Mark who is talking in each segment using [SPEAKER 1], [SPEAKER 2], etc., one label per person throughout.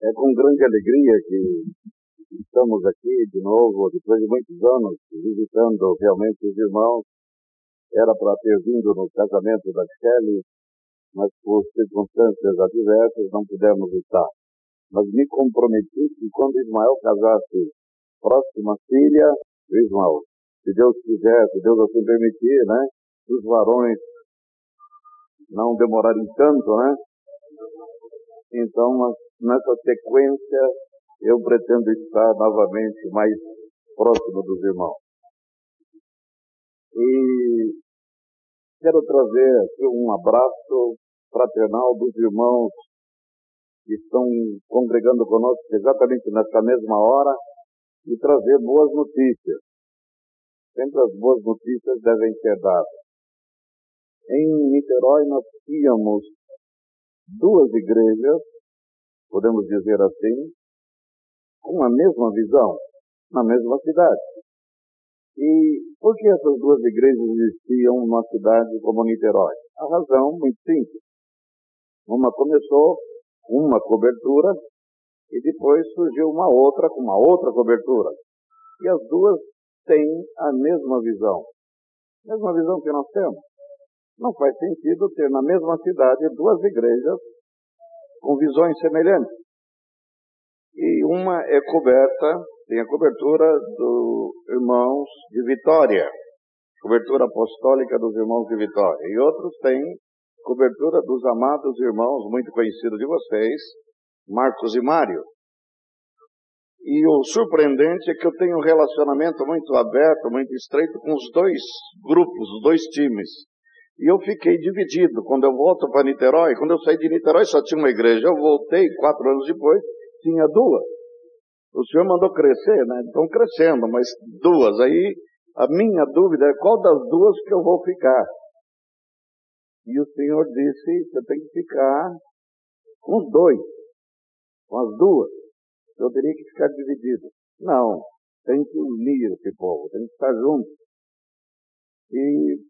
[SPEAKER 1] É com grande alegria que estamos aqui de novo, depois de muitos anos, visitando realmente os irmãos. Era para ter vindo no casamento da Shelley, mas por circunstâncias adversas não pudemos estar. Mas me comprometi que quando Ismael casasse próxima filha, Ismael, se Deus quiser, se Deus assim permitir, né? Os varões não demorarem tanto, né? Então, nessa sequência, eu pretendo estar novamente mais próximo dos irmãos. E quero trazer aqui um abraço fraternal dos irmãos que estão congregando conosco exatamente nessa mesma hora e trazer boas notícias. Sempre as boas notícias devem ser dadas. Em Niterói nós tínhamos duas igrejas, podemos dizer assim, com a mesma visão, na mesma cidade. E por que essas duas igrejas existiam numa cidade como Niterói? A razão muito simples. Uma começou com uma cobertura e depois surgiu uma outra com uma outra cobertura. E as duas têm a mesma visão. Mesma visão que nós temos. Não faz sentido ter na mesma cidade duas igrejas com visões semelhantes. E uma é coberta, tem a cobertura dos irmãos de Vitória, cobertura apostólica dos irmãos de Vitória. E outros têm cobertura dos amados irmãos muito conhecidos de vocês, Marcos e Mário. E o surpreendente é que eu tenho um relacionamento muito aberto, muito estreito com os dois grupos, os dois times. E eu fiquei dividido. Quando eu volto para Niterói, quando eu saí de Niterói só tinha uma igreja. Eu voltei quatro anos depois, tinha duas. O senhor mandou crescer, né? Estão crescendo, mas duas. Aí a minha dúvida é qual das duas que eu vou ficar. E o senhor disse: você tem que ficar com os dois, com as duas. Eu teria que ficar dividido. Não, tem que unir esse povo, tem que estar junto. E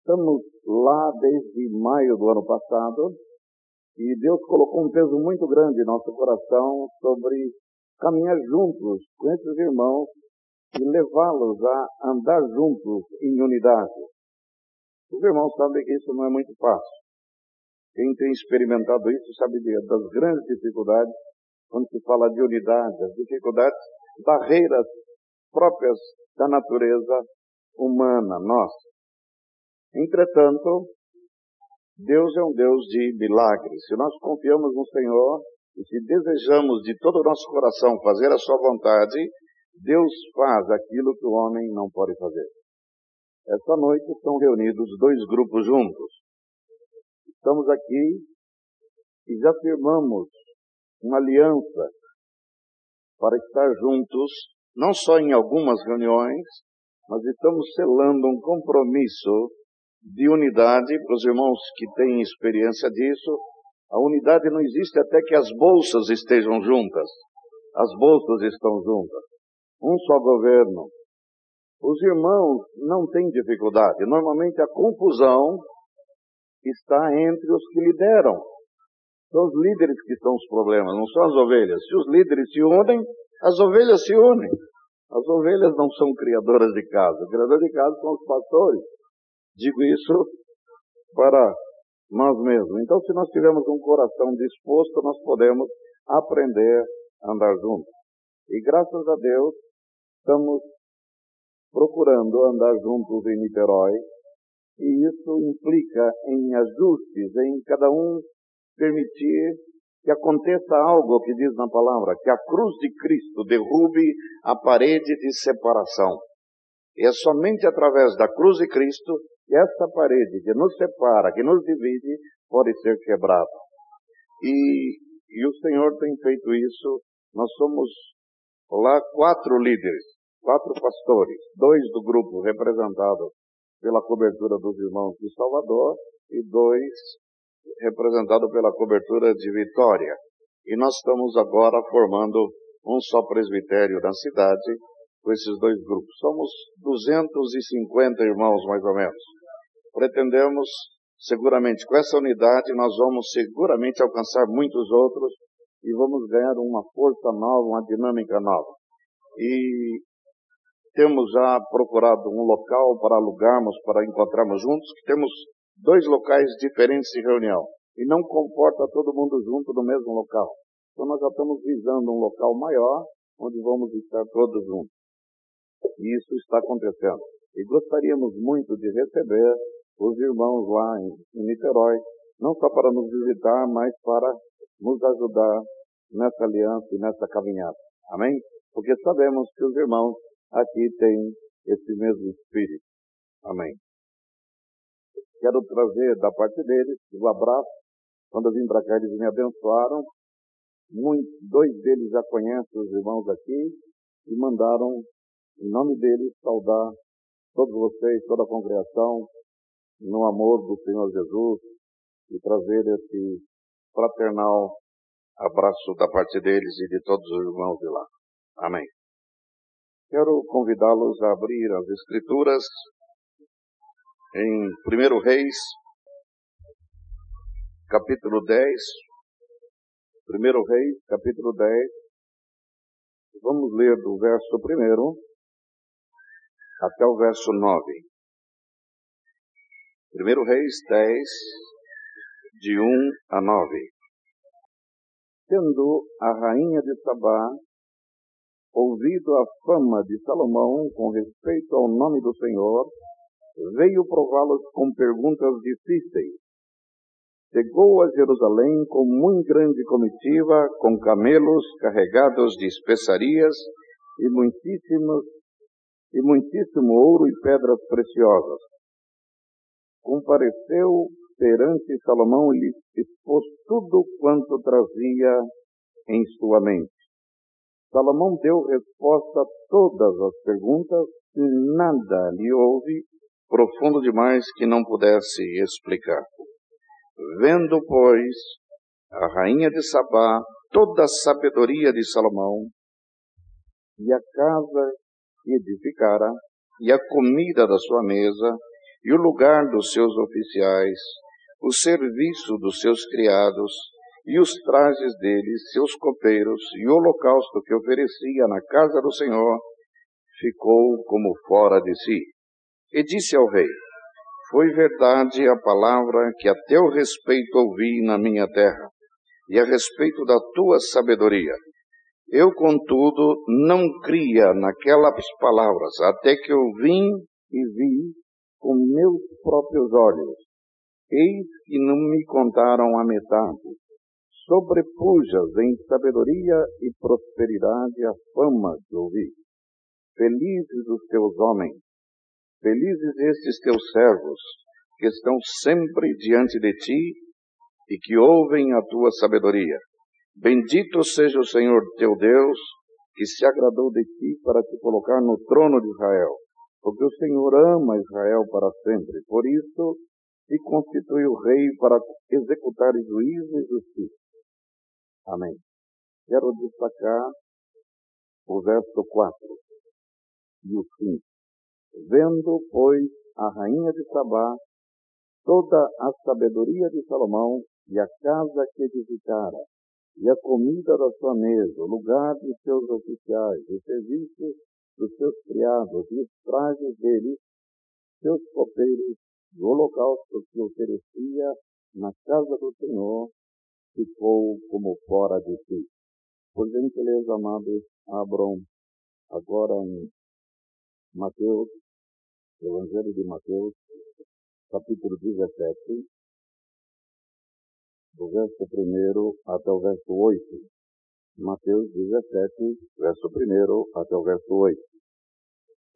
[SPEAKER 1] Estamos lá desde maio do ano passado e Deus colocou um peso muito grande em nosso coração sobre caminhar juntos com esses irmãos e levá-los a andar juntos em unidade. Os irmãos sabem que isso não é muito fácil. Quem tem experimentado isso sabe das grandes dificuldades quando se fala de unidade, as dificuldades, barreiras próprias da natureza humana, nossa. Entretanto, Deus é um Deus de milagres. Se nós confiamos no Senhor e se desejamos de todo o nosso coração fazer a sua vontade, Deus faz aquilo que o homem não pode fazer. Esta noite estão reunidos dois grupos juntos. Estamos aqui e já firmamos uma aliança para estar juntos, não só em algumas reuniões, mas estamos selando um compromisso de unidade, para os irmãos que têm experiência disso, a unidade não existe até que as bolsas estejam juntas. As bolsas estão juntas. Um só governo. Os irmãos não têm dificuldade. Normalmente a confusão está entre os que lideram. São os líderes que são os problemas, não são as ovelhas. Se os líderes se unem, as ovelhas se unem. As ovelhas não são criadoras de casa. Os criadores de casa são os pastores. Digo isso para nós mesmos. Então, se nós tivermos um coração disposto, nós podemos aprender a andar juntos. E graças a Deus, estamos procurando andar juntos em Niterói, e isso implica em ajustes, em cada um permitir que aconteça algo que diz na palavra, que a cruz de Cristo derrube a parede de separação. E é somente através da cruz de Cristo esta parede que nos separa, que nos divide, pode ser quebrada. E, e o Senhor tem feito isso. Nós somos lá quatro líderes, quatro pastores, dois do grupo representado pela cobertura dos irmãos de Salvador e dois representados pela cobertura de Vitória. E nós estamos agora formando um só presbitério na cidade com esses dois grupos. Somos 250 irmãos, mais ou menos pretendemos seguramente com essa unidade nós vamos seguramente alcançar muitos outros e vamos ganhar uma força nova, uma dinâmica nova. E temos já procurado um local para alugarmos, para encontrarmos juntos, que temos dois locais diferentes de reunião e não comporta todo mundo junto no mesmo local. Então nós já estamos visando um local maior onde vamos estar todos juntos. E isso está acontecendo. E gostaríamos muito de receber os irmãos lá em, Niterói, não só para nos visitar, mas para nos ajudar nessa aliança e nessa caminhada. Amém? Porque sabemos que os irmãos aqui têm esse mesmo espírito. Amém. Quero trazer da parte deles o um abraço. Quando eu vim para cá, eles me abençoaram. Muito, dois deles já conhecem os irmãos aqui e mandaram, em nome deles, saudar todos vocês, toda a congregação, no amor do Senhor Jesus e trazer esse fraternal abraço da parte deles e de todos os irmãos de lá. Amém. Quero convidá-los a abrir as Escrituras em 1 Reis, capítulo 10. 1 Reis, capítulo 10. Vamos ler do verso 1 até o verso 9. 1 Reis 10, de 1 a 9. Tendo a rainha de Sabá ouvido a fama de Salomão com respeito ao nome do Senhor, veio prová-los com perguntas difíceis. Chegou a Jerusalém com muito grande comitiva, com camelos carregados de especiarias e muitíssimos e muitíssimo ouro e pedras preciosas compareceu perante Salomão e lhe expôs tudo quanto trazia em sua mente. Salomão deu resposta a todas as perguntas e nada lhe houve profundo demais que não pudesse explicar. Vendo, pois, a rainha de Sabá toda a sabedoria de Salomão e a casa que edificara e a comida da sua mesa e o lugar dos seus oficiais, o serviço dos seus criados, e os trajes deles, seus copeiros, e o holocausto que oferecia na casa do Senhor, ficou como fora de si. E disse ao rei, foi verdade a palavra que a teu respeito ouvi na minha terra, e a respeito da tua sabedoria. Eu, contudo, não cria naquelas palavras, até que eu vim e vi com meus próprios olhos. Eis que não me contaram a metade. Sobrepujas em sabedoria e prosperidade a fama que ouvi. Felizes os teus homens, felizes estes teus servos, que estão sempre diante de ti e que ouvem a tua sabedoria. Bendito seja o Senhor teu Deus, que se agradou de ti para te colocar no trono de Israel porque o Senhor ama Israel para sempre. Por isso, se constituiu rei para executar juízo e justiça. Amém. Quero destacar o verso 4 e o 5. Vendo, pois, a rainha de Sabá toda a sabedoria de Salomão e a casa que edificara, e a comida da sua mesa, o lugar de seus oficiais, o serviço dos seus criados e os trajes deles, seus copeiros, o holocausto que oferecia na casa do Senhor, ficou como fora de si. Por gentileza, amados, abram agora em Mateus, Evangelho de Mateus, capítulo 17, do verso 1 até o verso 8. Mateus 17, verso 1 até o verso 8.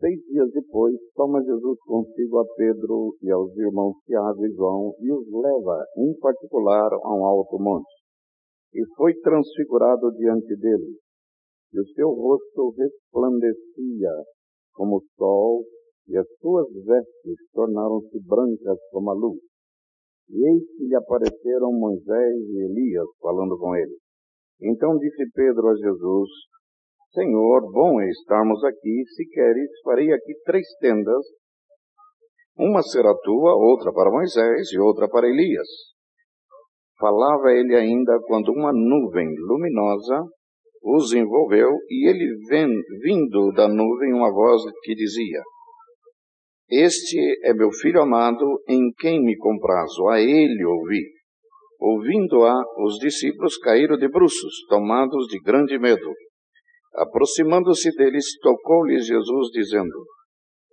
[SPEAKER 1] Seis dias depois, toma Jesus consigo a Pedro e aos irmãos Tiago e João e os leva, em particular, a um alto monte. E foi transfigurado diante deles. E o seu rosto resplandecia como o sol, e as suas vestes tornaram-se brancas como a luz. E eis que lhe apareceram Moisés e Elias falando com ele. Então disse Pedro a Jesus, Senhor, bom é estarmos aqui. Se queres, farei aqui três tendas. Uma será tua, outra para Moisés e outra para Elias.
[SPEAKER 2] Falava ele ainda quando uma nuvem luminosa os envolveu e ele vindo da nuvem uma voz que dizia: Este é meu filho amado, em quem me comprazo, a ele ouvi. Ouvindo-a, os discípulos caíram de bruços, tomados de grande medo. Aproximando-se deles, tocou-lhes Jesus, dizendo: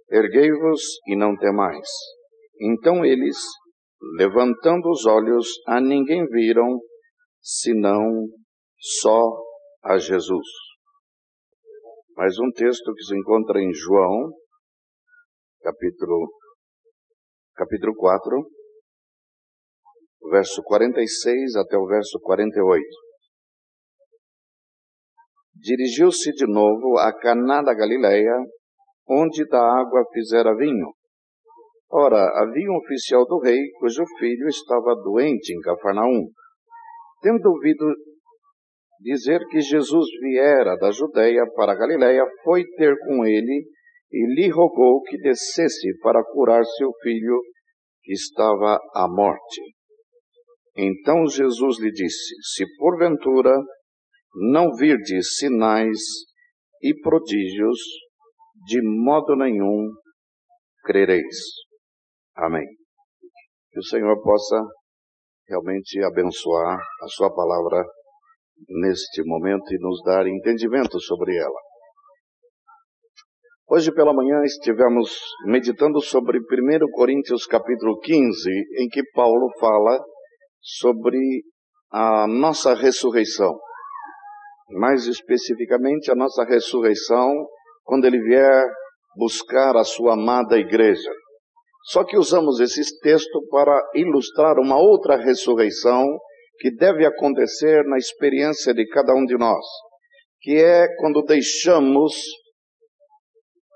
[SPEAKER 2] Erguei-vos e não temais. Então eles, levantando os olhos, a ninguém viram, senão só a Jesus. Mais um texto que se encontra em João, capítulo, capítulo 4, verso 46 até o verso 48. Dirigiu-se de novo a Caná da Galileia, onde da água fizera vinho. Ora, havia um oficial do rei cujo filho estava doente em Cafarnaum. Tendo ouvido dizer que Jesus viera da Judeia para a Galiléia, foi ter com ele e lhe rogou que descesse para curar seu filho que estava à morte. Então Jesus lhe disse: Se porventura não virdes sinais e prodígios, de modo nenhum crereis. Amém. Que o Senhor possa realmente abençoar a Sua palavra neste momento e nos dar entendimento sobre ela. Hoje pela manhã estivemos meditando sobre 1 Coríntios capítulo 15, em que Paulo fala sobre a nossa ressurreição. Mais especificamente, a nossa ressurreição quando ele vier buscar a sua amada igreja. Só que usamos esses textos para ilustrar uma outra ressurreição que deve acontecer na experiência de cada um de nós, que é quando deixamos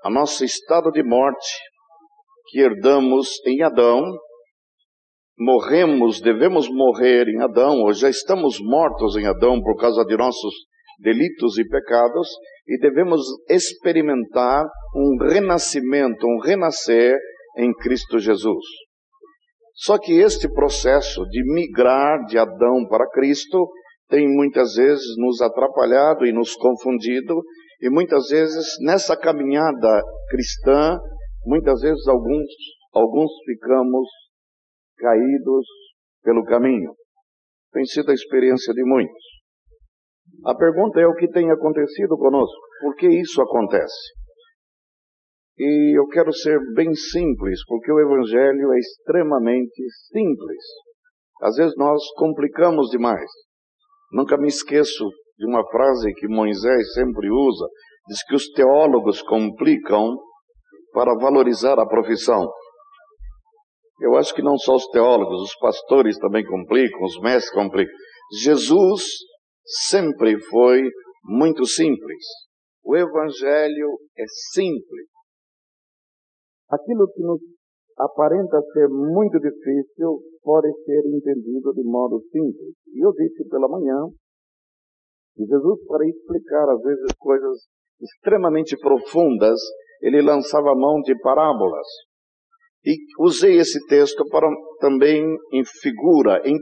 [SPEAKER 2] a nosso estado de morte que herdamos em Adão, morremos, devemos morrer em Adão, ou já estamos mortos em Adão por causa de nossos delitos e pecados, e devemos experimentar um renascimento, um renascer em Cristo Jesus. Só que este processo de migrar de Adão para Cristo tem muitas vezes nos atrapalhado e nos confundido, e muitas vezes nessa caminhada cristã, muitas vezes alguns, alguns ficamos caídos pelo caminho. Tem sido a experiência de muitos. A pergunta é o que tem acontecido conosco? Por que isso acontece? E eu quero ser bem simples, porque o Evangelho é extremamente simples. Às vezes nós complicamos demais. Nunca me esqueço de uma frase que Moisés sempre usa: diz que os teólogos complicam para valorizar a profissão. Eu acho que não só os teólogos, os pastores também complicam, os mestres complicam. Jesus sempre foi muito simples. O Evangelho é simples. Aquilo que nos aparenta ser muito difícil pode ser entendido de modo simples. E eu disse pela manhã que Jesus, para explicar às vezes coisas extremamente profundas, ele lançava mão de parábolas. E usei esse texto para também em figura, em,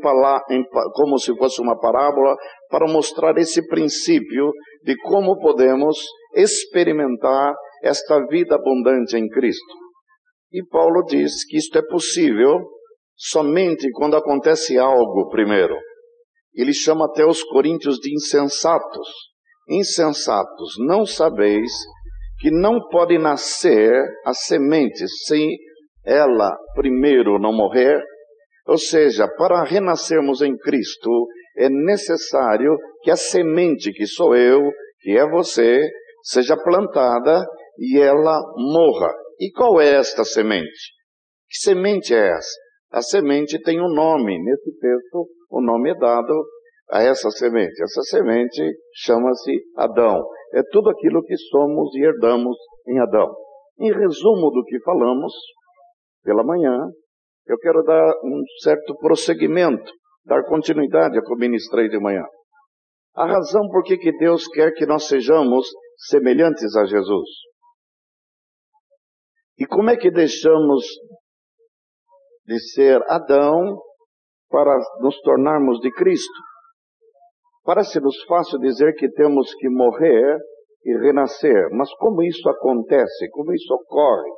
[SPEAKER 2] em como se fosse uma parábola, para mostrar esse princípio de como podemos experimentar esta vida abundante em Cristo. E Paulo diz que isto é possível somente quando acontece algo primeiro. Ele chama até os coríntios de insensatos. Insensatos, não sabeis que não pode nascer a semente sem ela primeiro não morrer? Ou seja, para renascermos em Cristo, é necessário que a semente que sou eu, que é você, seja plantada e ela morra. E qual é esta semente? Que semente é essa? A semente tem um nome. Nesse texto, o nome é dado a essa semente. Essa semente chama-se Adão. É tudo aquilo que somos e herdamos em Adão. Em resumo do que falamos, pela manhã, eu quero dar um certo prosseguimento, dar continuidade ao que eu ministrei de manhã. A razão por que, Deus quer que nós sejamos semelhantes a Jesus. E como é que deixamos de ser Adão para nos tornarmos de Cristo. Parece-nos fácil dizer que temos que morrer e renascer, mas como isso acontece? Como isso ocorre?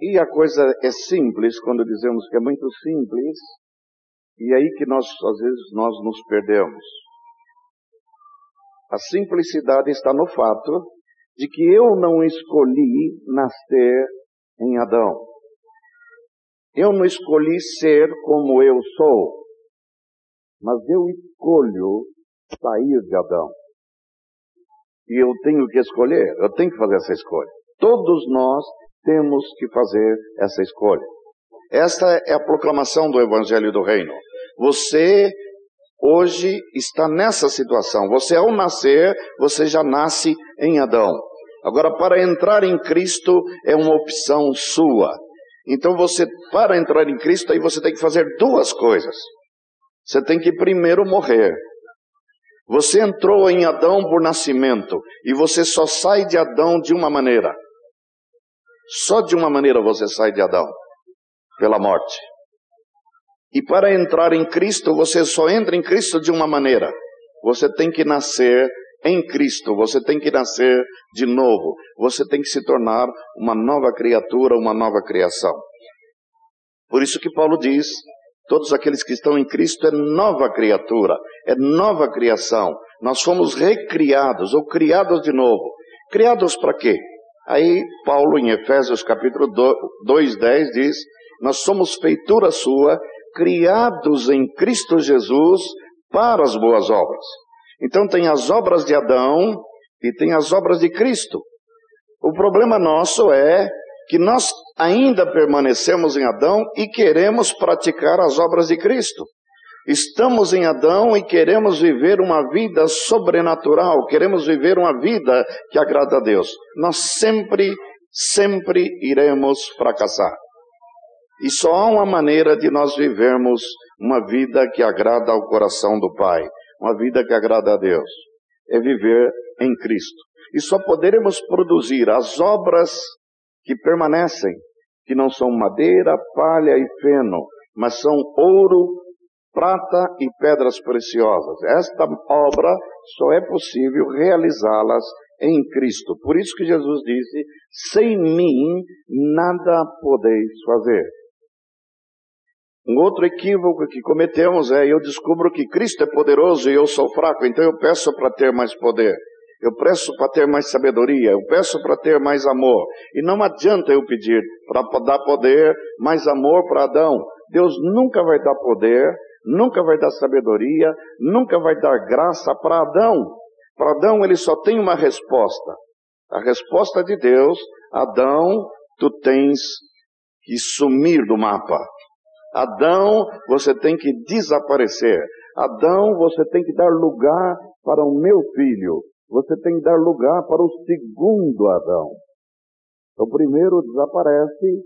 [SPEAKER 2] E a coisa é simples quando dizemos que é muito simples, e é aí que nós, às vezes, nós nos perdemos. A simplicidade está no fato de que eu não escolhi nascer em Adão. Eu não escolhi ser como eu sou, mas eu escolho sair de Adão. E eu tenho que escolher, eu tenho que fazer essa escolha. Todos nós temos que fazer essa escolha. Esta é a proclamação do Evangelho do Reino. Você hoje está nessa situação. Você, ao nascer, você já nasce em Adão. Agora, para entrar em Cristo é uma opção sua. Então, você, para entrar em Cristo, aí você tem que fazer duas coisas. Você tem que primeiro morrer. Você entrou em Adão por nascimento e você só sai de Adão de uma maneira. Só de uma maneira você sai de Adão pela morte. E para entrar em Cristo, você só entra em Cristo de uma maneira. Você tem que nascer em Cristo, você tem que nascer de novo. Você tem que se tornar uma nova criatura, uma nova criação. Por isso que Paulo diz: todos aqueles que estão em Cristo é nova criatura, é nova criação. Nós fomos recriados ou criados de novo. Criados para quê? Aí Paulo em Efésios capítulo 2:10 diz: nós somos feitura sua, criados em Cristo Jesus para as boas obras. Então tem as obras de Adão e tem as obras de Cristo. O problema nosso é que nós ainda permanecemos em Adão e queremos praticar as obras de Cristo. Estamos em Adão e queremos viver uma vida sobrenatural, queremos viver uma vida que agrada a Deus. Nós sempre, sempre iremos fracassar. E só há uma maneira de nós vivermos uma vida que agrada ao coração do Pai, uma vida que agrada a Deus. É viver em Cristo. E só poderemos produzir as obras que permanecem, que não são madeira, palha e feno, mas são ouro, prata e pedras preciosas. Esta obra só é possível realizá-las em Cristo. Por isso que Jesus disse: sem mim nada podeis fazer. Um outro equívoco que cometemos é eu descubro que Cristo é poderoso e eu sou fraco, então eu peço para ter mais poder. Eu peço para ter mais sabedoria, eu peço para ter mais amor. E não adianta eu pedir para dar poder, mais amor para Adão. Deus nunca vai dar poder, nunca vai dar sabedoria, nunca vai dar graça para Adão. Para Adão ele só tem uma resposta. A resposta de Deus, Adão, tu tens que sumir do mapa. Adão, você tem que desaparecer. Adão, você tem que dar lugar para o meu filho. Você tem que dar lugar para o segundo Adão. O primeiro desaparece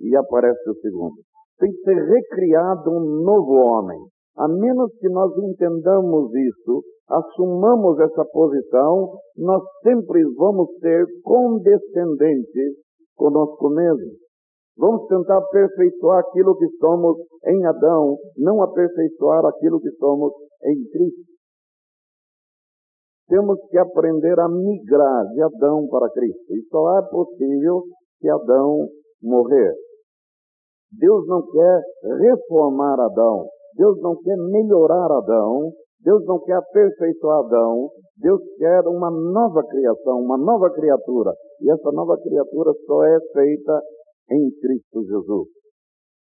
[SPEAKER 2] e aparece o segundo. Tem que ser recriado um novo homem. A menos que nós entendamos isso, assumamos essa posição, nós sempre vamos ser condescendentes conosco mesmos. Vamos tentar aperfeiçoar aquilo que somos em Adão, não aperfeiçoar aquilo que somos em Cristo. Temos que aprender a migrar de Adão para Cristo. E só é possível se Adão morrer. Deus não quer reformar Adão. Deus não quer melhorar Adão. Deus não quer aperfeiçoar Adão. Deus quer uma nova criação, uma nova criatura. E essa nova criatura só é feita em Cristo Jesus.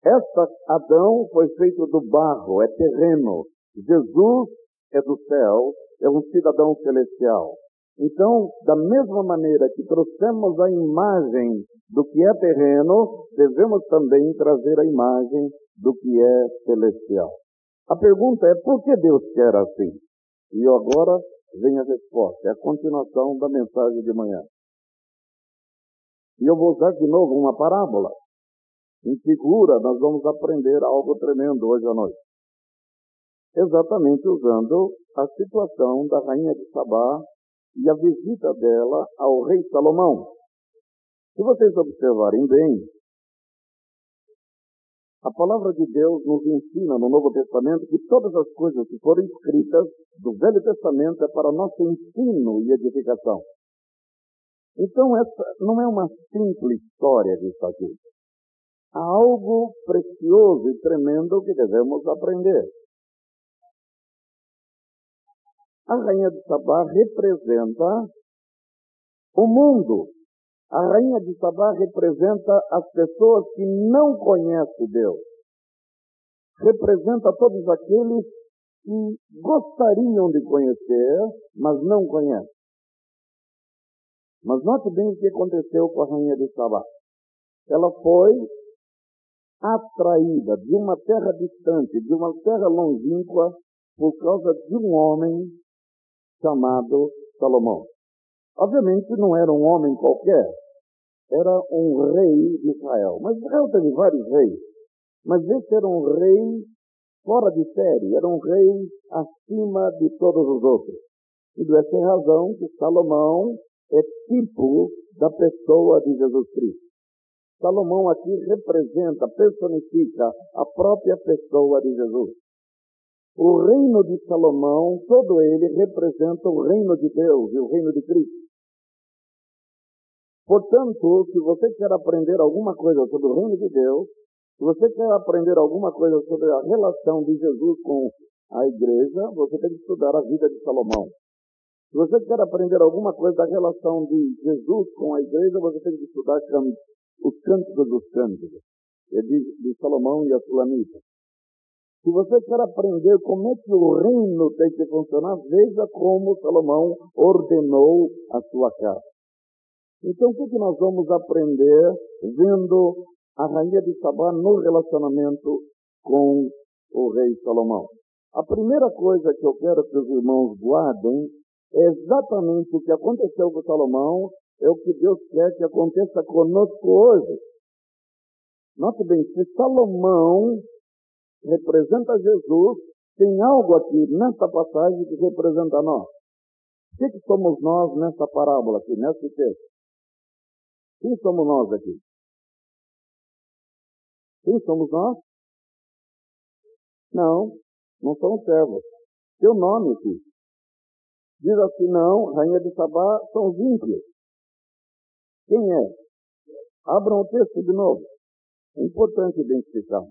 [SPEAKER 2] Esta Adão foi feito do barro, é terreno. Jesus é do céu, é um cidadão celestial. Então, da mesma maneira que trouxemos a imagem do que é terreno, devemos também trazer a imagem do que é celestial. A pergunta é por que Deus quer assim? E agora vem a resposta, é a continuação da mensagem de manhã. E eu vou usar de novo uma parábola. Em figura, nós vamos aprender algo tremendo hoje à noite. Exatamente usando a situação da rainha de Sabá e a visita dela ao rei Salomão. Se vocês observarem bem,
[SPEAKER 1] A palavra de Deus nos ensina no Novo Testamento que todas as coisas que foram escritas do Velho Testamento é para nosso ensino e edificação. Então, essa não é uma simples história está aqui. Há algo precioso e tremendo que devemos aprender. A rainha de Sabá representa o mundo. A rainha de Sabá representa as pessoas que não conhecem Deus. Representa todos aqueles que gostariam de conhecer, mas não conhecem. Mas note bem o que aconteceu com a rainha de Sabá. Ela foi atraída de uma terra distante, de uma terra longínqua, por causa de um homem chamado Salomão. Obviamente não era um homem qualquer, era um rei de Israel. Mas Israel teve vários reis, mas esse era um rei fora de série, era um rei acima de todos os outros. E dessa razão que Salomão é tipo da pessoa de Jesus Cristo. Salomão aqui representa, personifica a própria pessoa de Jesus. O reino de Salomão, todo ele representa o reino de Deus e o reino de Cristo. Portanto, se você quer aprender alguma coisa sobre o reino de Deus, se você quer aprender alguma coisa sobre a relação de Jesus com a igreja, você tem que estudar a vida de Salomão. Se você quer aprender alguma coisa da relação de Jesus com a igreja, você tem que estudar os cânticos dos cânticos, de Salomão e a Sulamita. Se você quer aprender como é que o reino tem que funcionar, veja como Salomão ordenou a sua casa. Então, o que, que nós vamos aprender vendo a rainha de Sabá no relacionamento com o rei Salomão? A primeira coisa que eu quero que os irmãos guardem é exatamente o que aconteceu com Salomão, é o que Deus quer que aconteça conosco hoje. Note bem, se Salomão representa Jesus, tem algo aqui nessa passagem que representa nós. O que, que somos nós nessa parábola aqui, nesse texto? Quem somos nós aqui? Quem somos nós? Não, não somos servos. Seu nome aqui. Diz assim, não, rainha de Sabá são os ímpios. Quem é? Abram o texto de novo. É importante identificar.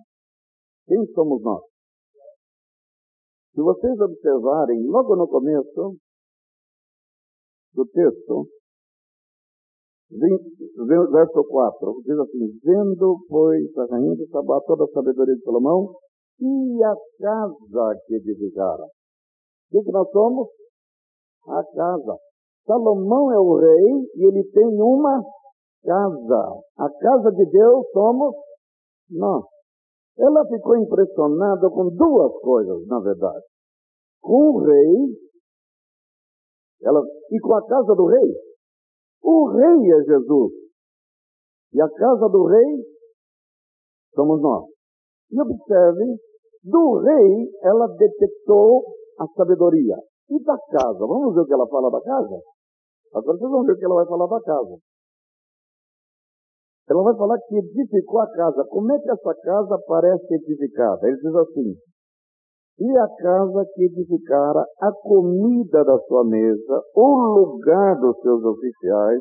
[SPEAKER 1] Quem somos nós? Se vocês observarem, logo no começo do texto, verso 4, diz assim, vendo, pois, a rainha de Sabá toda a sabedoria de Salomão e a casa que edificara. O que, nós somos? a casa. Salomão é o rei e ele tem uma casa. A casa de Deus somos nós. Ela ficou impressionada com duas coisas, na verdade. Com o rei ela, e com a casa do rei. O rei é Jesus. E a casa do rei somos nós. E observe, do rei ela detectou a sabedoria. E da casa? Vamos ver o que ela fala da casa? Agora vocês vão ver o que ela vai falar da casa. Ela vai falar que edificou a casa. Como é que essa casa parece edificada? Ele diz assim: E a casa que edificara a comida da sua mesa, o lugar dos seus oficiais,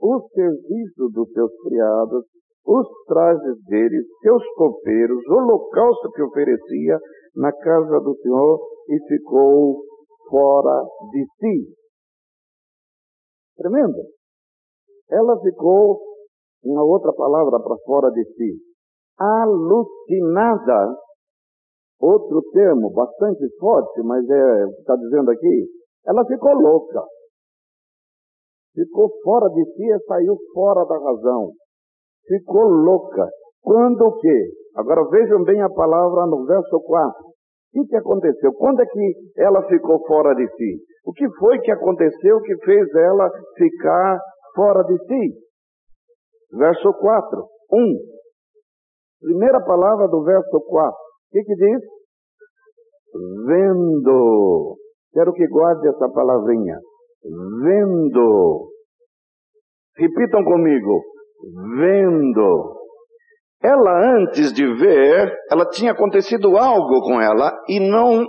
[SPEAKER 1] o serviço dos seus criados, os trajes deles, seus copeiros, o holocausto que oferecia na casa do Senhor, e ficou fora de si. Tremendo. Ela ficou, uma outra palavra para fora de si, alucinada. Outro termo bastante forte, mas é, está dizendo aqui, ela ficou louca. Ficou fora de si e saiu fora da razão. Ficou louca. Quando o quê? Agora vejam bem a palavra no verso 4 que, que aconteceu? Quando é que ela ficou fora de si? O que foi que aconteceu que fez ela ficar fora de si? Verso 4, 1. Primeira palavra do verso 4. O que, que diz? Vendo. Quero que guarde essa palavrinha. Vendo. Repitam comigo. Vendo.
[SPEAKER 2] ela antes de ver, ela tinha acontecido algo com ela e não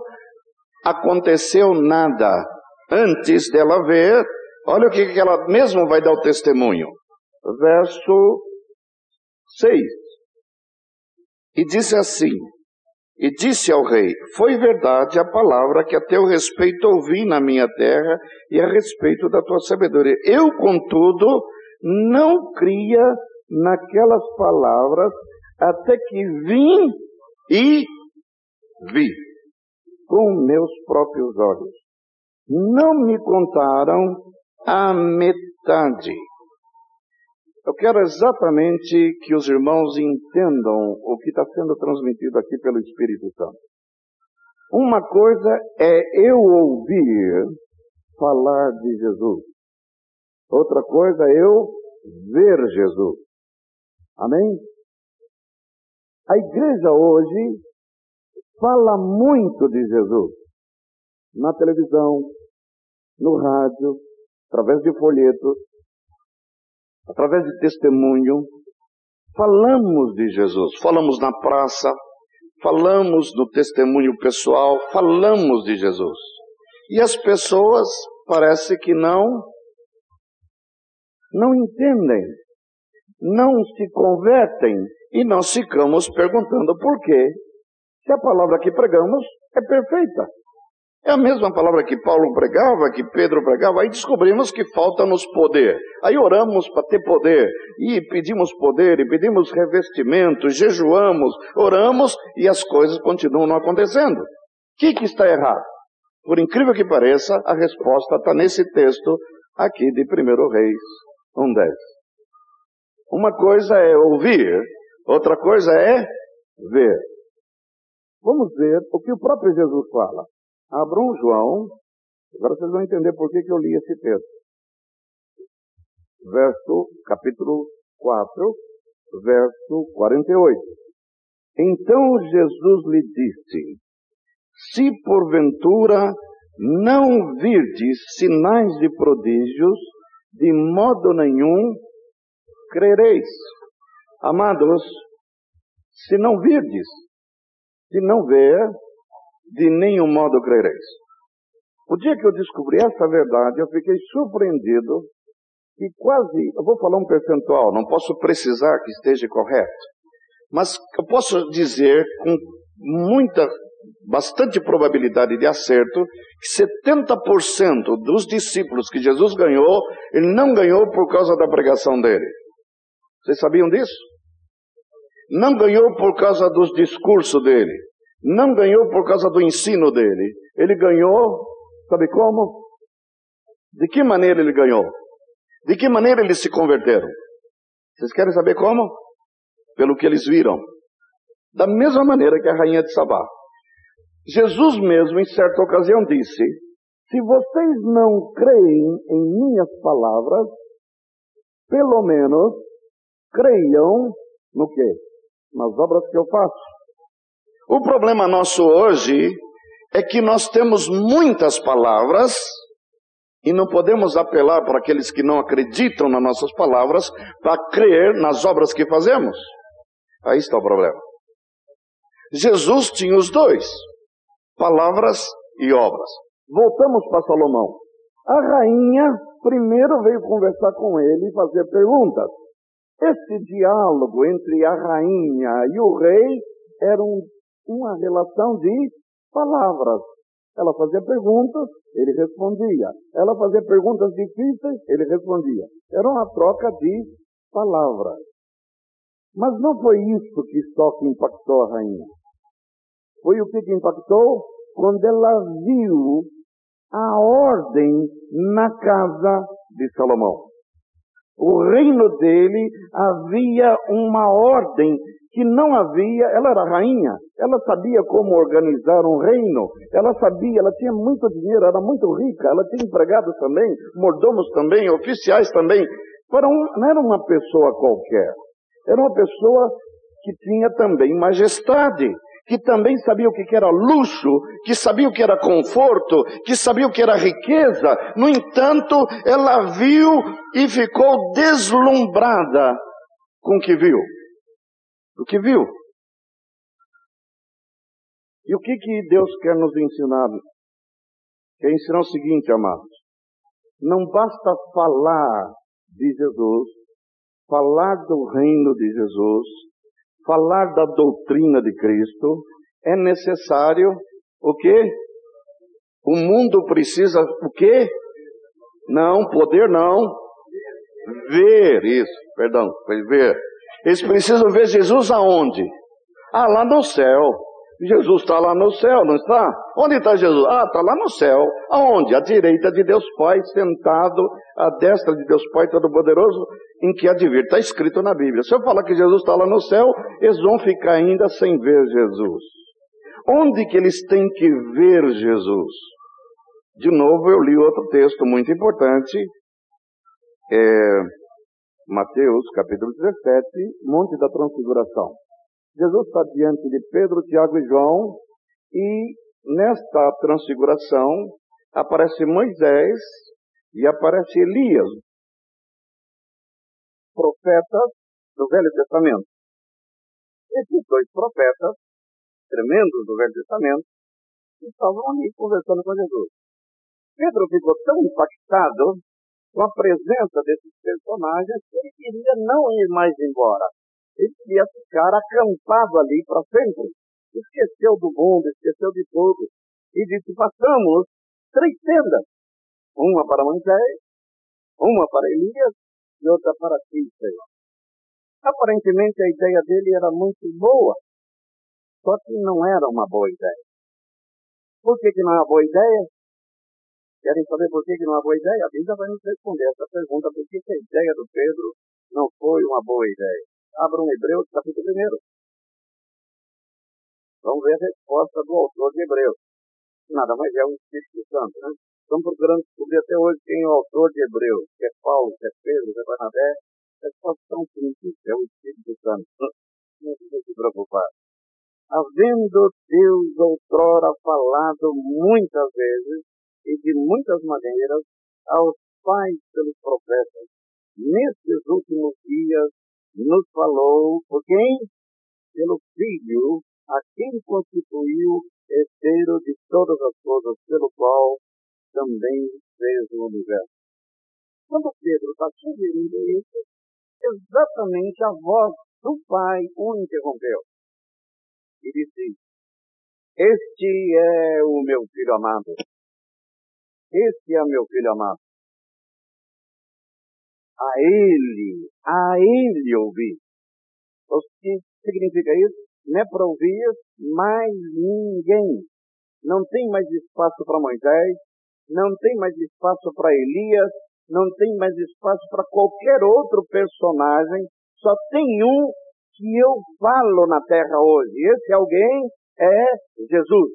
[SPEAKER 2] aconteceu nada. Antes dela ver, olha o que, ela mesmo vai dar o testemunho. Verso 6. E disse assim: E disse ao rei: Foi verdade a palavra que a teu respeito ouvi na minha terra e a respeito da tua sabedoria. Eu, contudo, não cria naquelas palavras até que vim e vi com meus próprios olhos. Não me contaram a metade. Eu quero exatamente que os irmãos entendam o que está sendo transmitido aqui pelo Espírito Santo. Uma coisa é eu ouvir falar de Jesus. Outra coisa é eu ver Jesus. Amém? A igreja hoje fala muito de Jesus. Na televisão, no rádio, através de folhetos, através de testemunho. Falamos de Jesus. Falamos na praça, falamos no testemunho pessoal, falamos de Jesus. E as pessoas parece que não não entendem, não se convertem e nós ficamos perguntando por quê. Se a palavra que pregamos é perfeita. É a mesma palavra que Paulo pregava, que Pedro pregava, aí descobrimos que falta-nos poder. Aí oramos para ter poder, e pedimos poder, e pedimos revestimento, jejuamos, oramos, e as coisas continuam não acontecendo. O que, que está errado? Por incrível que pareça, a resposta está nesse texto aqui de 1 Reis 1,10. Uma coisa é ouvir, outra coisa é ver. Vamos ver o que o próprio Jesus fala. Abram João, agora vocês vão entender por que, que eu li esse texto. Verso, capítulo 4, verso 48. Então Jesus lhe disse: Se porventura não virdes sinais de prodígios, de modo nenhum crereis. Amados, se não virdes, se não ver, de nenhum modo crereis. O dia que eu descobri essa verdade, eu fiquei surpreendido que quase, eu vou falar um percentual, não posso precisar que esteja correto, mas eu posso dizer com muita, bastante probabilidade de acerto, que 70% dos discípulos que Jesus ganhou, ele não ganhou por causa da pregação dele. Vocês sabiam disso? Não ganhou por causa dos discursos dele. Não ganhou por causa do ensino dele. Ele ganhou, sabe como? De que maneira ele ganhou? De que maneira eles se converteram? Vocês querem saber como? Pelo que eles viram. Da mesma maneira que a rainha de Sabá. Jesus mesmo, em certa ocasião, disse: Se vocês não creem em minhas palavras, pelo menos creiam no quê? Nas obras que eu faço. O problema nosso hoje é que nós temos muitas palavras e não podemos apelar para aqueles que não acreditam nas nossas palavras para crer nas obras que fazemos. Aí está o problema. Jesus tinha os dois, palavras e obras. Voltamos para Salomão. A rainha primeiro veio conversar com ele e fazer perguntas. Esse diálogo entre a rainha e o rei era um uma relação de palavras. Ela fazia perguntas, ele respondia. Ela fazia perguntas difíceis, ele respondia. Era uma troca de palavras. Mas não foi isso que só que impactou a rainha. Foi o que, impactou? Quando ela viu a ordem na casa de Salomão. O reino dele havia uma ordem que não havia, ela era rainha, ela sabia como organizar um reino, ela sabia, ela tinha muito dinheiro, era muito rica, ela tinha empregados também, mordomos também, oficiais também. Para um, não era uma pessoa qualquer, era uma pessoa que tinha também majestade, que também sabia o que era luxo, que sabia o que era conforto, que sabia o que era riqueza. No entanto, ela viu e ficou deslumbrada com o que viu. Do que viu. E o que, que Deus quer nos ensinar? Quer ensinar o seguinte, amados. Não basta falar de Jesus, falar do reino de Jesus, falar da doutrina de Cristo, é necessário o quê? O mundo precisa o quê? Não, poder não. Ver isso, perdão, ver. Eles precisam ver Jesus aonde? Ah, lá no céu. Jesus está lá no céu, não está? Onde está Jesus? Ah, está lá no céu. Aonde? À direita de Deus Pai, sentado à destra de Deus Pai Todo-Poderoso, em que advir. Está escrito na Bíblia. Se eu falar que Jesus está lá no céu, eles vão ficar ainda sem ver Jesus. Onde que eles têm que ver Jesus? De novo, eu li outro texto muito importante, é, Mateus capítulo 17, Monte da Transfiguração. Jesus está diante de Pedro, Tiago e João, e nesta transfiguração aparece Moisés e aparece Elias, profetas do Velho Testamento. Esses dois profetas, tremendos do Velho Testamento, estavam ali conversando com Jesus. Pedro ficou tão impactado com a presença desses personagens ele queria não ir mais embora ele queria ficar acampado ali para sempre. Esqueceu do mundo, esqueceu de tudo. E disse: passamos três tendas: uma para Moisés, uma para Elias e outra para ti, Senhor. Aparentemente a ideia dele era muito boa, só que não era uma boa ideia. Por que, que não é uma boa ideia? Querem saber por que, não é uma boa ideia? A Bíblia vai nos responder essa pergunta: por que, a ideia do Pedro não foi uma boa ideia? Abram Hebreus, capítulo 1. Vamos ver a resposta do autor de Hebreus. Nada mais é um Espírito Santo, né? Estamos procurando descobrir até hoje quem é o autor de Hebreus. Se é Paulo, se é Pedro, se é Barnabé. A resposta é tão simples, é o Espírito Santo. Não precisa se preocupar. Havendo Deus outrora falado muitas vezes e de muitas maneiras aos pais pelos profetas, nesses últimos dias nos falou por quem? Pelo Filho, a quem constituiu herdeiro de todas as coisas, pelo qual também fez o universo. Quando Pedro está sugerindo isso, exatamente a voz do Pai o interrompeu. E disse, este é o meu filho amado. Este é meu filho amado a Ele, a Ele ouvir. O que significa isso? Não é para ouvir mais ninguém. Não tem mais espaço para Moisés, não tem mais espaço para Elias, não tem mais espaço para qualquer outro personagem. Só tem um que eu falo na terra hoje. Esse alguém é Jesus.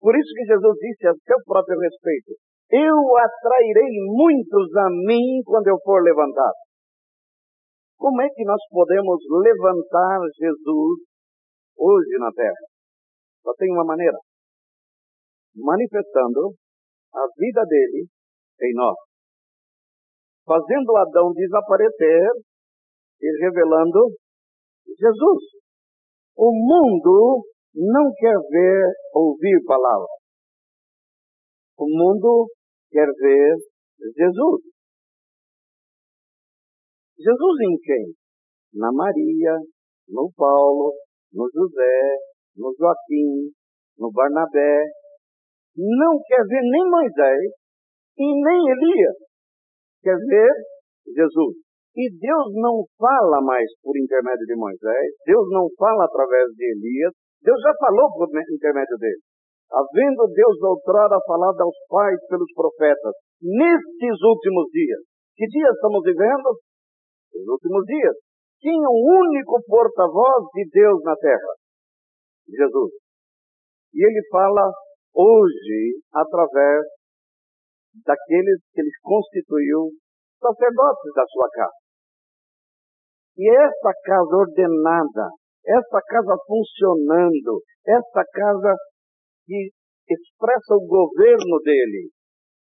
[SPEAKER 2] Por isso que Jesus disse a seu próprio respeito: eu atrairei muitos a mim quando eu for levantado. Como é que nós podemos levantar Jesus hoje na terra? Só tem uma maneira: manifestando a vida dele em nós, fazendo Adão desaparecer e revelando Jesus. O mundo não quer ver, ouvir palavras. O mundo quer ver Jesus. Jesus em quem? Na Maria, no Paulo, no José, no Joaquim, no Barnabé. Não quer ver nem Moisés e nem Elias. Quer ver Jesus. E Deus não fala mais por intermédio de Moisés, Deus não fala através de Elias, Deus já falou por intermédio dele havendo Deus outrora falado aos pais pelos profetas, nestes últimos dias. Que dias estamos vivendo? Os últimos dias. Quem é o único porta-voz de Deus na terra? Jesus. E ele fala hoje através daqueles que ele constituiu sacerdotes da sua casa. E essa casa ordenada, essa casa funcionando, essa casa que expressa o governo dele.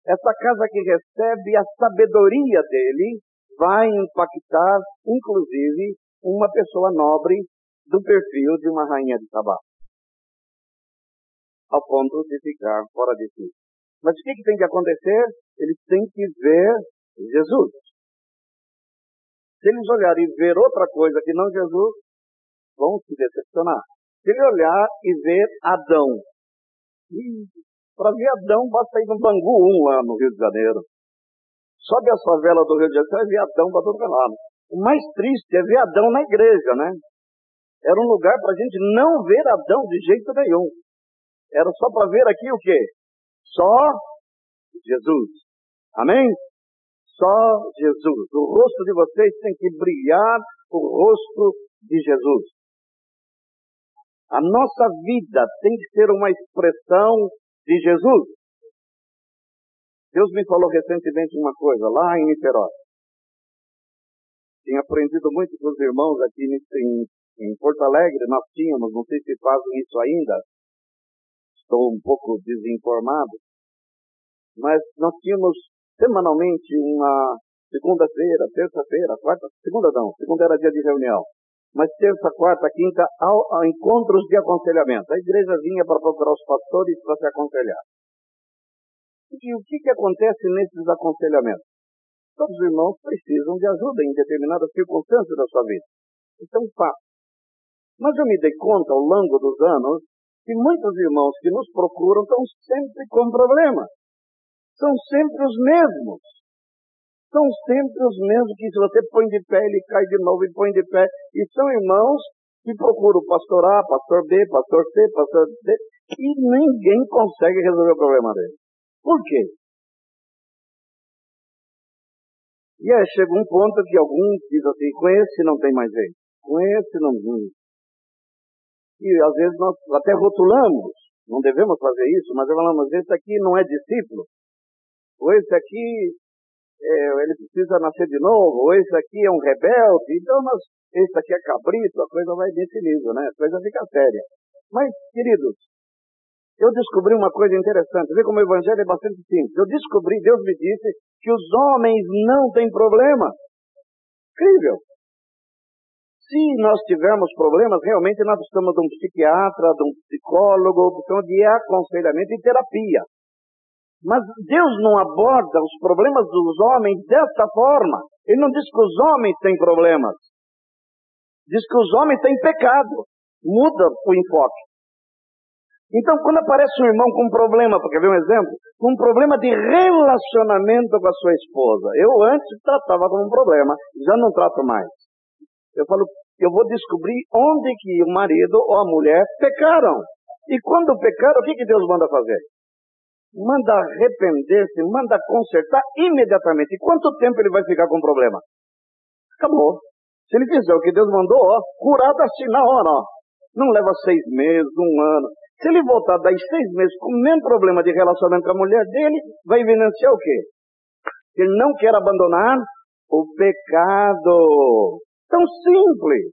[SPEAKER 2] Essa casa que recebe a sabedoria dele vai impactar, inclusive, uma pessoa nobre
[SPEAKER 1] do perfil de uma rainha de Sabá. Ao ponto de ficar fora de si. Mas o que, que tem que acontecer? Eles têm que ver Jesus. Se eles olharem e ver outra coisa que não Jesus, vão se decepcionar. Se ele olhar e ver Adão. Para ver Adão, basta ir no Bangu 1 lá no Rio de Janeiro. Sobe a favela do Rio de Janeiro, você vai ver Adão para todo lado. O mais triste é ver Adão na igreja, né? Era um lugar para a gente não ver Adão de jeito nenhum. Era só para ver aqui o quê? Só Jesus. Amém? Só Jesus. O rosto de vocês tem que brilhar o rosto de Jesus. A nossa vida tem que ser uma expressão de Jesus. Deus me falou recentemente uma coisa lá em Niterói. Tenho aprendido muito com os irmãos aqui em, em Porto Alegre. Nós tínhamos, não sei se fazem isso ainda, estou um pouco desinformado, mas nós tínhamos semanalmente uma segunda-feira, terça-feira, quarta, segunda não, segunda era dia de reunião, mas terça, quarta, quinta, ao, ao encontros de aconselhamento. A igreja vinha para procurar os pastores para se aconselhar. E o que, que acontece nesses aconselhamentos? Todos os irmãos precisam de ajuda em determinadas circunstâncias da sua vida. Então faço. Mas eu me dei conta ao longo dos anos que muitos irmãos que nos procuram estão sempre com problemas. São sempre os mesmos. São sempre os mesmos que se você põe de pé, ele cai de novo e põe de pé. E são irmãos que procuram pastor A, pastor B, pastor C, pastor D, e ninguém consegue resolver o problema dele. Por quê? E aí chega um ponto que alguns dizem assim, com esse não tem mais jeito, com esse não e às vezes nós até rotulamos, não devemos fazer isso, mas falamos, esse aqui não é discípulo, ou esse aqui é, ele precisa nascer de novo, ou esse aqui é um rebelde, então nós, esse aqui é cabrito, a coisa vai desse nível, né? A coisa fica séria. Mas, queridos, eu descobri uma coisa interessante, vê como o evangelho é bastante simples. Eu descobri, Deus me disse, que os homens não têm problema. Incrível. Se nós tivermos problemas, realmente nós precisamos de um psiquiatra, de um psicólogo, de aconselhamento e terapia. Mas Deus não aborda os problemas dos homens dessa forma. Ele não diz que os homens têm problemas. Diz que os homens têm pecado. Muda o enfoque. Então, quando aparece um irmão com um problema, porque ver um exemplo, com um problema de relacionamento com a sua esposa. Eu antes tratava como um problema, já não trato mais. Eu falo, eu vou descobrir onde que o marido ou a mulher pecaram. E quando pecaram, o que, que Deus manda fazer? Manda arrepender-se, manda consertar imediatamente. E quanto tempo ele vai ficar com o problema? Acabou. Se ele fizer o que Deus mandou, ó, curado assim na hora, ó. Não leva seis meses, um ano. Se ele voltar daí seis meses com o mesmo problema de relacionamento com a mulher dele, vai evidenciar o quê? Que ele não quer abandonar o pecado. Tão simples.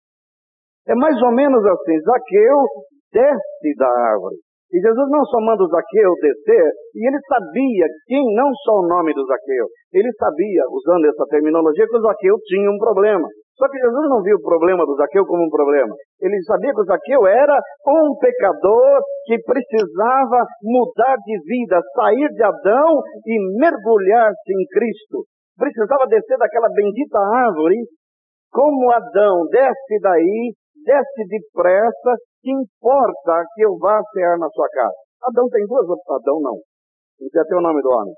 [SPEAKER 1] É mais ou menos assim: Zaqueu desce da árvore. E Jesus não só manda o Zaqueu descer, e ele sabia quem, não só o nome do Zaqueu, ele sabia, usando essa terminologia, que o Zaqueu tinha um problema. Só que Jesus não viu o problema do Zaqueu como um problema. Ele sabia que o Zaqueu era um pecador que precisava mudar de vida, sair de Adão e mergulhar-se em Cristo. Precisava descer daquela bendita árvore como Adão, desce daí, desce depressa, que importa que eu vá cear na sua casa. Adão tem duas opções. Adão não. Não sei até o nome do homem.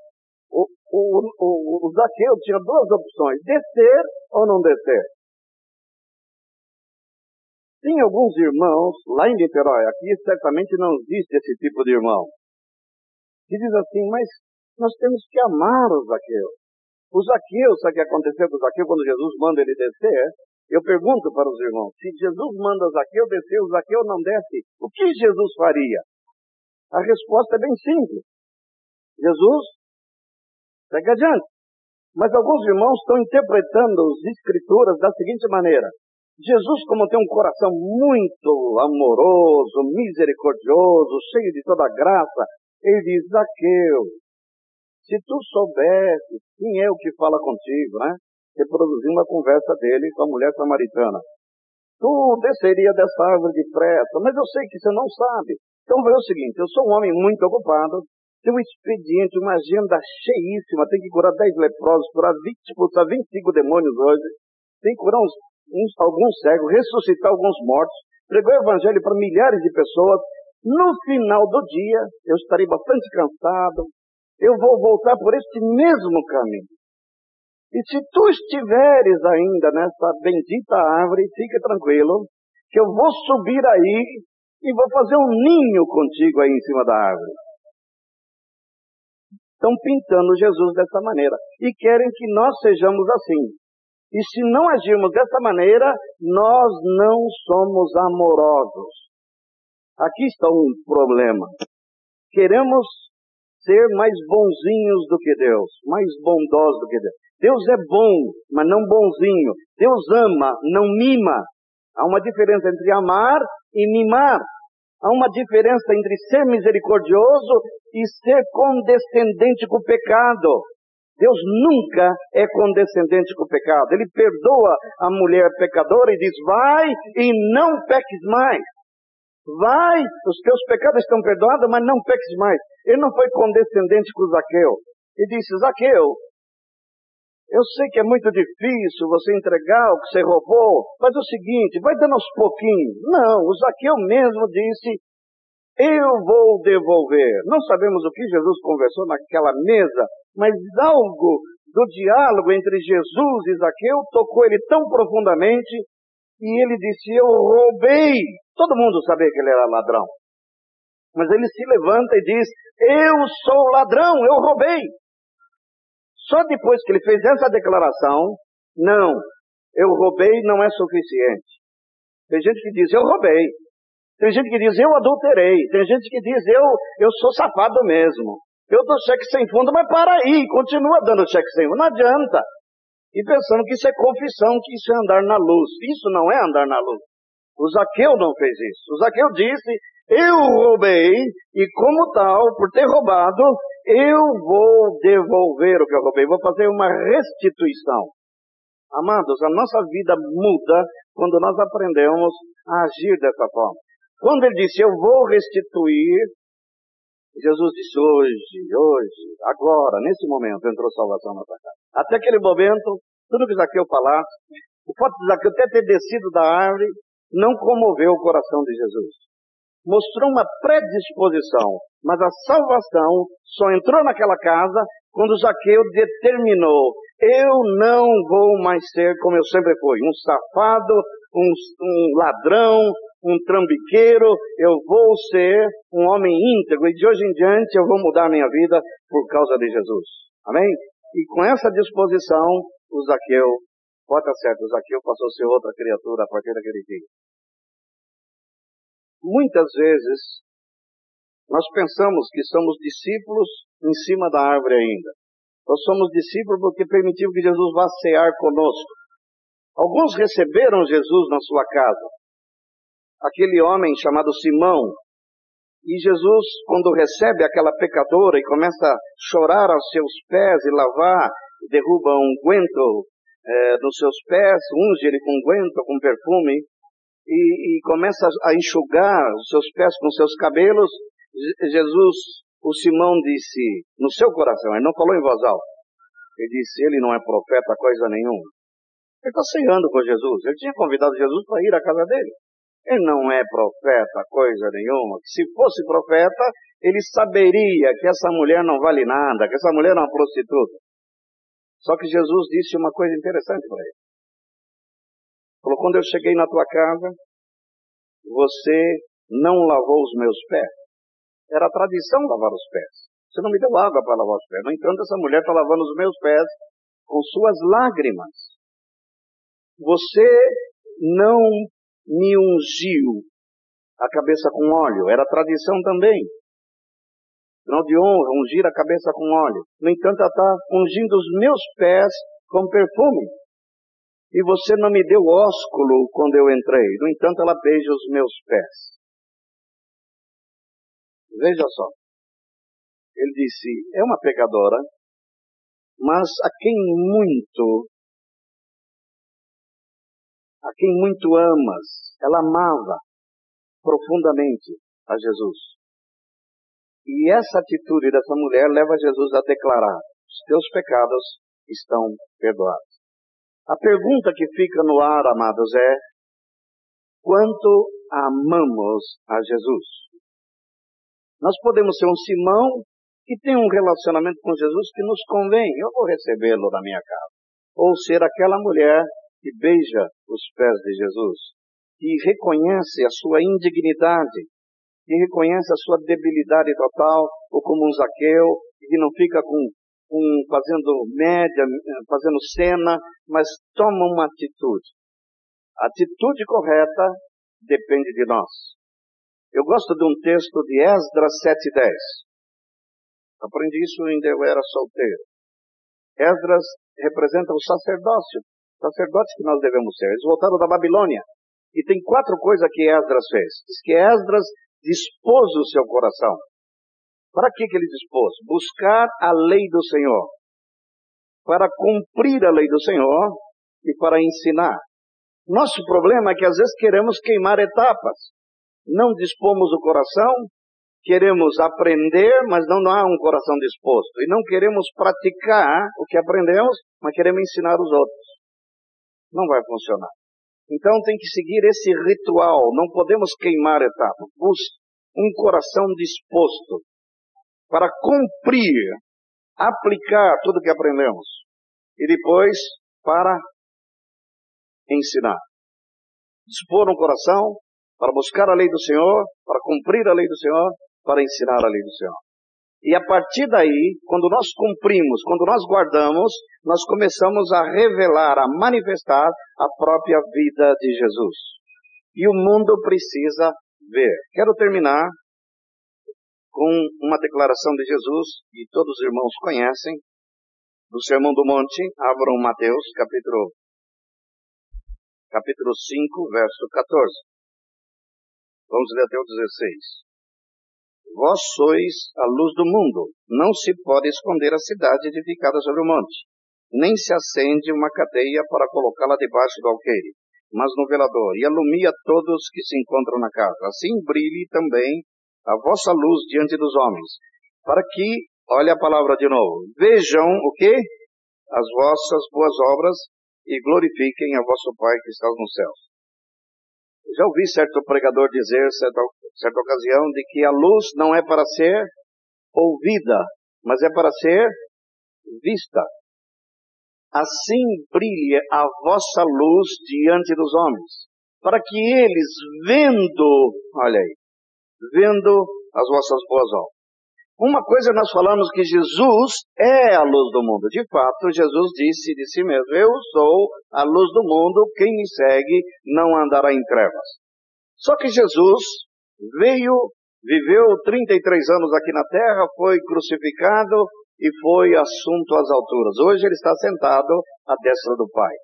[SPEAKER 1] O, o, o, o Zaqueu tinha duas opções: descer ou não descer. Tem alguns irmãos, lá em Niterói, aqui certamente não existe esse tipo de irmão, que diz assim, mas nós temos que amar o Zaqueu. O Zaqueu, sabe o que aconteceu com o Zaqueu quando Jesus manda ele descer? Eu pergunto para os irmãos, se Jesus manda Zaqueu descer, o Zaqueu não desce, o que Jesus faria? A resposta é bem simples. Jesus segue adiante. Mas alguns irmãos estão interpretando as escrituras da seguinte maneira. Jesus, como tem um coração muito amoroso, misericordioso, cheio de toda graça, ele diz, Zaqueu, se tu soubesse quem é o que fala contigo, né? Reproduzindo a conversa dele com a mulher samaritana. tu desceria dessa árvore depressa, mas eu sei que você não sabe. Então é o seguinte, eu sou um homem muito ocupado, tenho um expediente, uma agenda cheíssima, tenho que curar 10 leprosos, curar 20, expulsar 25 demônios hoje, tenho que curar uns, uns, alguns cegos, ressuscitar alguns mortos, pregar o evangelho para milhares de pessoas. No final do dia, eu estarei bastante cansado, eu vou voltar por este mesmo caminho. E se tu estiveres ainda nessa bendita árvore, fique tranquilo, que eu vou subir aí e vou fazer um ninho contigo aí em cima da árvore. Estão pintando Jesus dessa maneira e querem que nós sejamos assim. E se não agirmos dessa maneira, nós não somos amorosos. Aqui está um problema. Queremos ser mais bonzinhos do que Deus, mais bondosos do que Deus. Deus é bom, mas não bonzinho. Deus ama, não mima. Há uma diferença entre amar e mimar. Há uma diferença entre ser misericordioso e ser condescendente com o pecado. Deus nunca é condescendente com o pecado. Ele perdoa a mulher pecadora e diz: vai e não peques mais. Vai, os teus pecados estão perdoados, mas não peques mais. Ele não foi condescendente com Zaqueu. Ele disse: Zaqueu, eu sei que é muito difícil você entregar o que você roubou, mas é o seguinte, vai dando aos pouquinhos. Não, o Zaqueu mesmo disse, eu vou devolver. Não sabemos o que Jesus conversou naquela mesa, mas algo do diálogo entre Jesus e Zaqueu tocou ele tão profundamente e ele disse, eu roubei. Todo mundo sabia que ele era ladrão. Mas ele se levanta e diz, eu sou ladrão, eu roubei. Só depois que ele fez essa declaração, não, eu roubei não é suficiente. Tem gente que diz, eu roubei. Tem gente que diz, eu adulterei. Tem gente que diz, eu, eu sou safado mesmo. Eu dou cheque sem fundo, mas para aí, continua dando cheque sem fundo. Não adianta. E pensando que isso é confissão, que isso é andar na luz. Isso não é andar na luz. O Zaqueu não fez isso. O Zaqueu disse, eu roubei, e como tal, por ter roubado, eu vou devolver o que eu roubei, vou fazer uma restituição. Amados, a nossa vida muda quando nós aprendemos a agir dessa forma. Quando ele disse, eu vou restituir, Jesus disse, hoje, hoje, agora, nesse momento, entrou salvação na tua casa. Até aquele momento, tudo que Zaqueu falasse, o fato de Zaqueu até ter descido da árvore, não comoveu o coração de Jesus. Mostrou uma predisposição mas a salvação só entrou naquela casa quando Zaqueu determinou: eu não vou mais ser como eu sempre fui, um safado, um, um ladrão, um trambiqueiro, eu vou ser um homem íntegro e de hoje em diante eu vou mudar minha vida por causa de Jesus. Amém? E com essa disposição, o Zaqueu, pode estar certo, o Zaqueu passou a ser outra criatura a partir daquele dia. Muitas vezes nós pensamos que somos discípulos em cima da árvore ainda. Nós somos discípulos porque permitimos que Jesus vá cear conosco. Alguns receberam Jesus na sua casa. Aquele homem chamado Simão. E Jesus, quando recebe aquela pecadora e começa a chorar aos seus pés e lavar, derruba um guento é, nos seus pés, unge ele com guento, com perfume, e, e começa a enxugar os seus pés com seus cabelos, Jesus, o Simão disse no seu coração, ele não falou em voz alta. Ele disse, ele não é profeta coisa nenhuma. Ele está ceando com Jesus. Ele tinha convidado Jesus para ir à casa dele. Ele não é profeta coisa nenhuma. Se fosse profeta, ele saberia que essa mulher não vale nada, que essa mulher é uma prostituta. Só que Jesus disse uma coisa interessante para ele. Falou, quando eu cheguei na tua casa, você não lavou os meus pés. Era tradição lavar os pés. Você não me deu água para lavar os pés. No entanto, essa mulher está lavando os meus pés com suas lágrimas. Você não me ungiu a cabeça com óleo. Era tradição também. Não de honra, ungir a cabeça com óleo. No entanto, ela está ungindo os meus pés com perfume. E você não me deu ósculo quando eu entrei. No entanto, ela beija os meus pés. Veja só. Ele disse: é uma pecadora, mas a quem muito
[SPEAKER 3] a quem muito amas. Ela amava profundamente a Jesus. E essa atitude dessa mulher leva Jesus a declarar: os teus pecados estão perdoados. A pergunta que fica no ar, amados, é: quanto amamos a Jesus? Nós podemos ser um Simão que tem um relacionamento com Jesus que nos convém, eu vou recebê-lo na minha casa. Ou ser aquela mulher que beija os pés de Jesus, que reconhece a sua indignidade, que reconhece a sua debilidade total, ou como um Zaqueu, que não fica com, com, fazendo média, fazendo cena, mas toma uma atitude. A atitude correta depende de nós. Eu gosto de um texto de Esdras 7.10. Aprendi isso ainda eu era solteiro. Esdras representa o sacerdócio sacerdotes que nós devemos ser. Eles voltaram da Babilônia. E tem quatro coisas que Esdras fez. Diz que Esdras dispôs o seu coração. Para que, que ele dispôs? Buscar a lei do Senhor. Para cumprir a lei do Senhor e para ensinar. Nosso problema é que às vezes queremos queimar etapas. Não dispomos o coração, queremos aprender, mas não há um coração disposto. E não queremos praticar o que aprendemos, mas queremos ensinar os outros não vai funcionar. Então tem que seguir esse ritual, não podemos queimar etapas. Um coração disposto para cumprir, aplicar tudo que aprendemos. E depois para ensinar. Dispor um coração para buscar a lei do Senhor, para cumprir a lei do Senhor, para ensinar a lei do Senhor. E a partir daí, quando nós cumprimos, quando nós guardamos, nós começamos a revelar, a manifestar a própria vida de Jesus. E o mundo precisa ver. Quero terminar com uma declaração de Jesus, que todos os irmãos conhecem, do Sermão do Monte, abram Mateus, capítulo, capítulo 5, verso 14. Vamos ler até o 16. Vós sois a luz do mundo. Não se pode esconder a cidade edificada sobre o monte, nem se acende uma cadeia para colocá-la debaixo do alqueire, mas no velador, e alumia todos que se encontram na casa. Assim brilhe também a vossa luz diante dos homens, para que, olha a palavra de novo, vejam o que? As vossas boas obras e glorifiquem a vosso Pai que está nos céus. Já ouvi certo pregador dizer, certa, certa ocasião, de que a luz não é para ser ouvida, mas é para ser vista. Assim brilhe a vossa luz diante dos homens, para que eles, vendo, olha aí, vendo as vossas boas obras, uma coisa nós falamos que Jesus é a luz do mundo. De fato, Jesus disse de si mesmo: Eu sou a luz do mundo, quem me segue não andará em trevas. Só que Jesus veio, viveu 33 anos aqui na terra, foi crucificado e foi assunto às alturas. Hoje ele está sentado à destra do Pai.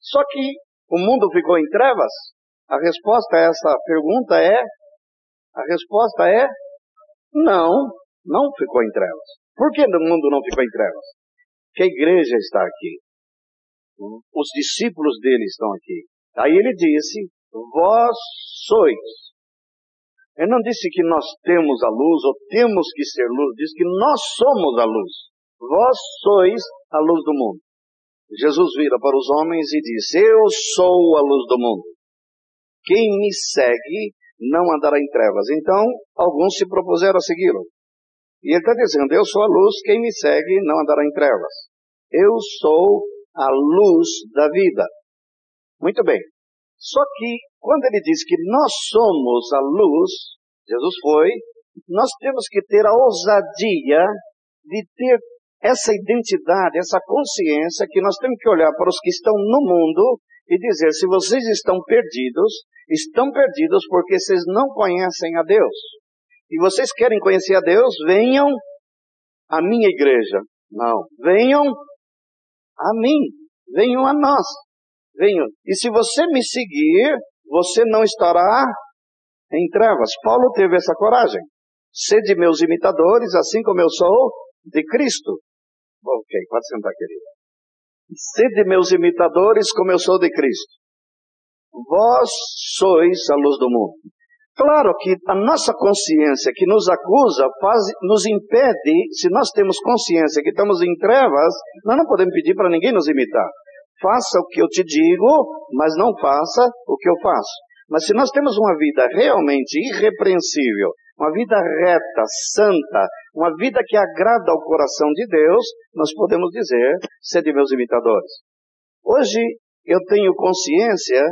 [SPEAKER 3] Só que o mundo ficou em trevas? A resposta a essa pergunta é: a resposta é não não ficou em trevas. Por que o mundo não ficou em trevas? Porque a igreja está aqui. Os discípulos dele estão aqui. Aí ele disse: Vós sois. Ele não disse que nós temos a luz ou temos que ser luz, diz que nós somos a luz. Vós sois a luz do mundo. Jesus vira para os homens e diz: Eu sou a luz do mundo. Quem me segue não andará em trevas. Então, alguns se propuseram a segui-lo. E ele está dizendo: Eu sou a luz, quem me segue não andará em trevas. Eu sou a luz da vida. Muito bem. Só que, quando ele diz que nós somos a luz, Jesus foi, nós temos que ter a ousadia de ter essa identidade, essa consciência que nós temos que olhar para os que estão no mundo e dizer: se vocês estão perdidos, estão perdidos porque vocês não conhecem a Deus e vocês querem conhecer a Deus, venham à minha igreja. Não, venham a mim, venham a nós. Venham. E se você me seguir, você não estará em trevas. Paulo teve essa coragem. Sede meus imitadores, assim como eu sou de Cristo. Ok, pode sentar, querida. Sede meus imitadores, como eu sou de Cristo. Vós sois a luz do mundo. Claro que a nossa consciência que nos acusa faz, nos impede, se nós temos consciência que estamos em trevas, nós não podemos pedir para ninguém nos imitar. Faça o que eu te digo, mas não faça o que eu faço. Mas se nós temos uma vida realmente irrepreensível, uma vida reta, santa, uma vida que agrada ao coração de Deus, nós podemos dizer, sede meus imitadores. Hoje eu tenho consciência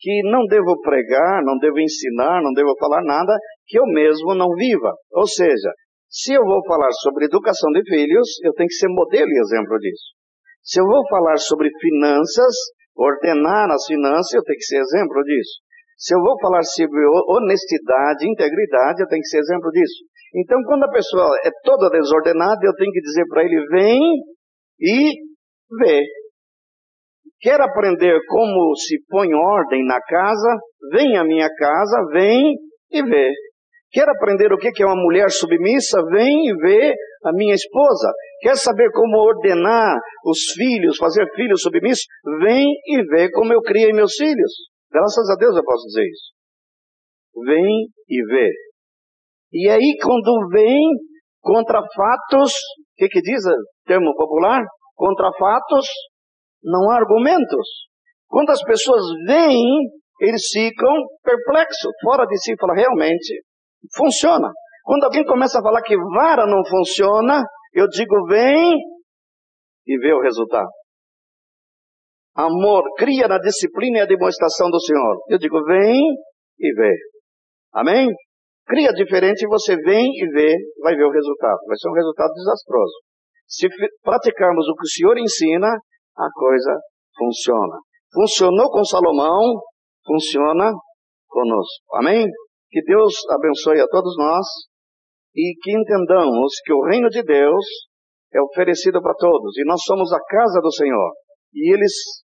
[SPEAKER 3] que não devo pregar, não devo ensinar, não devo falar nada que eu mesmo não viva. Ou seja, se eu vou falar sobre educação de filhos, eu tenho que ser modelo e exemplo disso. Se eu vou falar sobre finanças, ordenar as finanças, eu tenho que ser exemplo disso. Se eu vou falar sobre honestidade, integridade, eu tenho que ser exemplo disso. Então, quando a pessoa é toda desordenada, eu tenho que dizer para ele: vem e vê. Quer aprender como se põe ordem na casa? Vem à minha casa, vem e vê. Quer aprender o que é uma mulher submissa? Vem e vê a minha esposa. Quer saber como ordenar os filhos, fazer filhos submissos? Vem e vê como eu criei meus filhos. Graças a Deus eu posso dizer isso. Vem e vê. E aí, quando vem contra fatos, o que, que diz o termo popular? Contra fatos, não há argumentos. Quando as pessoas veem, eles ficam perplexos, fora de si, falam, realmente, funciona. Quando alguém começa a falar que vara não funciona, eu digo, vem e vê o resultado. Amor cria na disciplina e a demonstração do Senhor. Eu digo, vem e vê. Amém? Cria diferente, você vem e vê, vai ver o resultado. Vai ser um resultado desastroso. Se praticarmos o que o Senhor ensina, a coisa funciona. Funcionou com Salomão, funciona conosco. Amém? Que Deus abençoe a todos nós e que entendamos que o reino de Deus é oferecido para todos e nós somos a casa do Senhor. E eles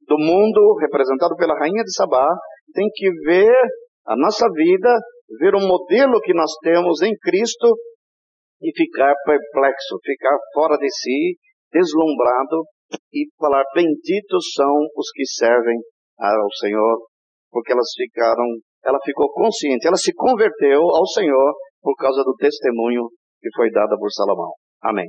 [SPEAKER 3] do mundo, representado pela rainha de Sabá, têm que ver a nossa vida, ver o modelo que nós temos em Cristo e ficar perplexo, ficar fora de si, deslumbrado e falar: Benditos são os que servem ao Senhor, porque elas ficaram, ela ficou consciente, ela se converteu ao Senhor por causa do testemunho que foi dado por Salomão. Amém.